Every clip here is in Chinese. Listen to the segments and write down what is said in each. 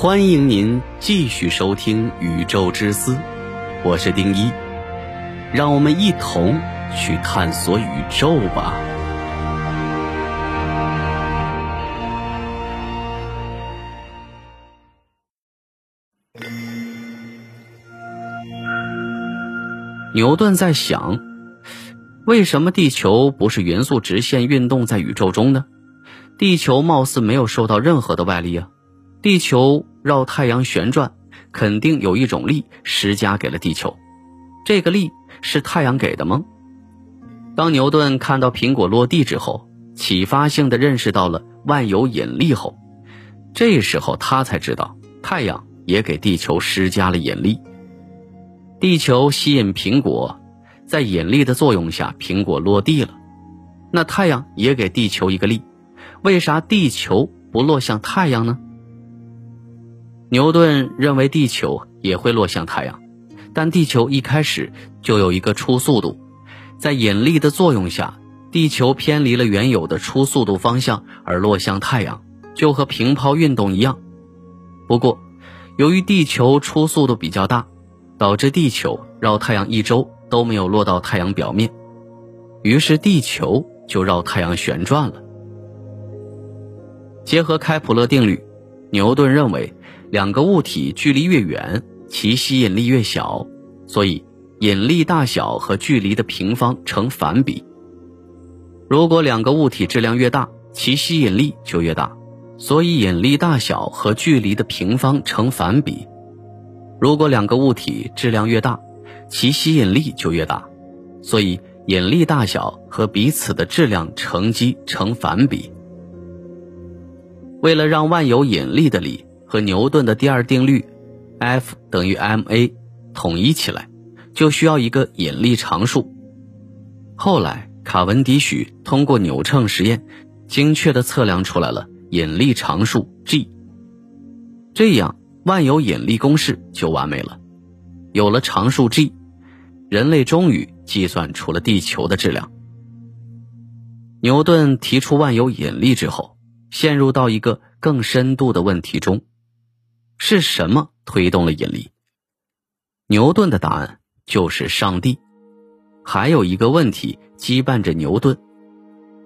欢迎您继续收听《宇宙之思》，我是丁一，让我们一同去探索宇宙吧。牛顿在想，为什么地球不是匀速直线运动在宇宙中呢？地球貌似没有受到任何的外力啊。地球绕太阳旋转，肯定有一种力施加给了地球。这个力是太阳给的吗？当牛顿看到苹果落地之后，启发性的认识到了万有引力后，这时候他才知道太阳也给地球施加了引力。地球吸引苹果，在引力的作用下，苹果落地了。那太阳也给地球一个力，为啥地球不落向太阳呢？牛顿认为地球也会落向太阳，但地球一开始就有一个初速度，在引力的作用下，地球偏离了原有的初速度方向而落向太阳，就和平抛运动一样。不过，由于地球初速度比较大，导致地球绕太阳一周都没有落到太阳表面，于是地球就绕太阳旋转了。结合开普勒定律，牛顿认为。两个物体距离越远，其吸引力越小，所以引力大小和距离的平方成反比。如果两个物体质量越大，其吸引力就越大，所以引力大小和距离的平方成反比。如果两个物体质量越大，其吸引力就越大，所以引力大小和彼此的质量乘积成反比。为了让万有引力的力。和牛顿的第二定律，F 等于 ma 统一起来，就需要一个引力常数。后来，卡文迪许通过扭秤实验，精确地测量出来了引力常数 G。这样，万有引力公式就完美了。有了常数 G，人类终于计算出了地球的质量。牛顿提出万有引力之后，陷入到一个更深度的问题中。是什么推动了引力？牛顿的答案就是上帝。还有一个问题羁绊着牛顿，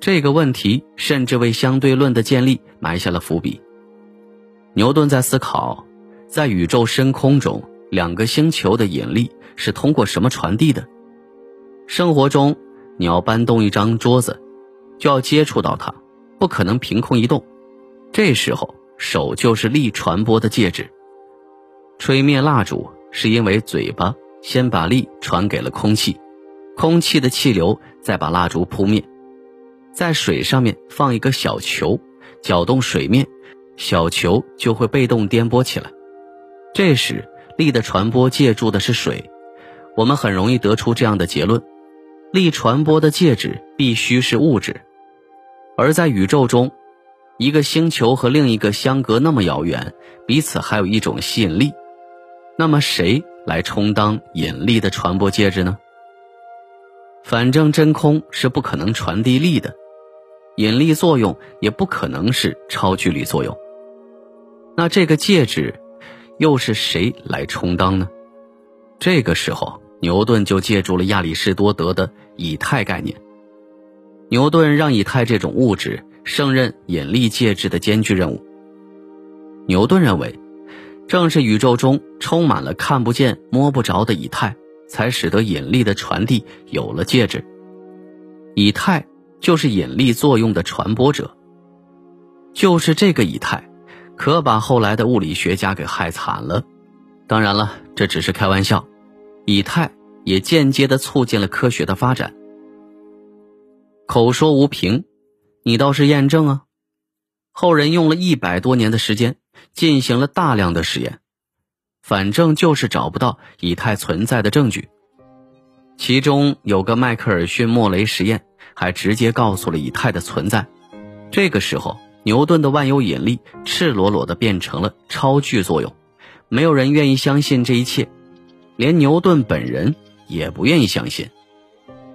这个问题甚至为相对论的建立埋下了伏笔。牛顿在思考，在宇宙深空中，两个星球的引力是通过什么传递的？生活中，你要搬动一张桌子，就要接触到它，不可能凭空移动。这时候。手就是力传播的介质。吹灭蜡烛是因为嘴巴先把力传给了空气，空气的气流再把蜡烛扑灭。在水上面放一个小球，搅动水面，小球就会被动颠簸起来。这时力的传播借助的是水，我们很容易得出这样的结论：力传播的介质必须是物质。而在宇宙中。一个星球和另一个相隔那么遥远，彼此还有一种吸引力，那么谁来充当引力的传播介质呢？反正真空是不可能传递力的，引力作用也不可能是超距离作用。那这个介质又是谁来充当呢？这个时候，牛顿就借助了亚里士多德的以太概念。牛顿让以太这种物质。胜任引力介质的艰巨任务。牛顿认为，正是宇宙中充满了看不见、摸不着的以太，才使得引力的传递有了介质。以太就是引力作用的传播者。就是这个以太，可把后来的物理学家给害惨了。当然了，这只是开玩笑。以太也间接的促进了科学的发展。口说无凭。你倒是验证啊！后人用了一百多年的时间，进行了大量的实验，反正就是找不到以太存在的证据。其中有个迈克尔逊莫雷实验，还直接告诉了以太的存在。这个时候，牛顿的万有引力赤裸裸的变成了超距作用。没有人愿意相信这一切，连牛顿本人也不愿意相信。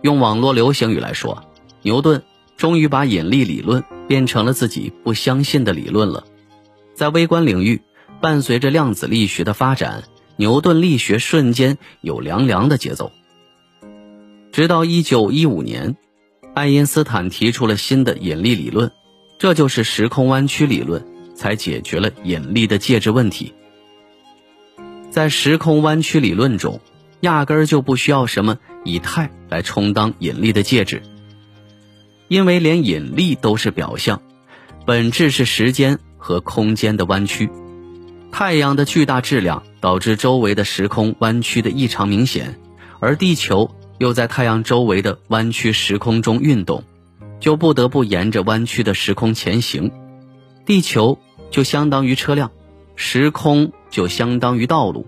用网络流行语来说，牛顿。终于把引力理论变成了自己不相信的理论了。在微观领域，伴随着量子力学的发展，牛顿力学瞬间有凉凉的节奏。直到一九一五年，爱因斯坦提出了新的引力理论，这就是时空弯曲理论，才解决了引力的介质问题。在时空弯曲理论中，压根儿就不需要什么以太来充当引力的介质，因为连引力都是表象，本质是时间和空间的弯曲。太阳的巨大质量导致周围的时空弯曲的异常明显，而地球又在太阳周围的弯曲时空中运动，就不得不沿着弯曲的时空前行。地球就相当于车辆，时空就相当于道路，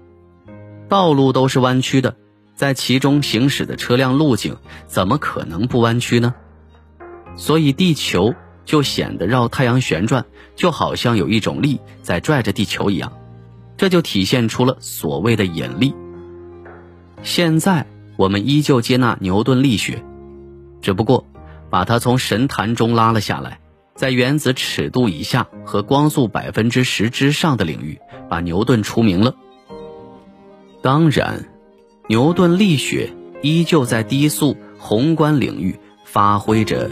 道路都是弯曲的，在其中行驶的车辆路径怎么可能不弯曲呢？所以地球。就显得绕太阳旋转，就好像有一种力在拽着地球一样，这就体现出了所谓的引力。现在我们依旧接纳牛顿力学，只不过把它从神坛中拉了下来，在原子尺度以下和光速百分之十之上的领域，把牛顿除名了。当然，牛顿力学依旧在低速宏观领域发挥着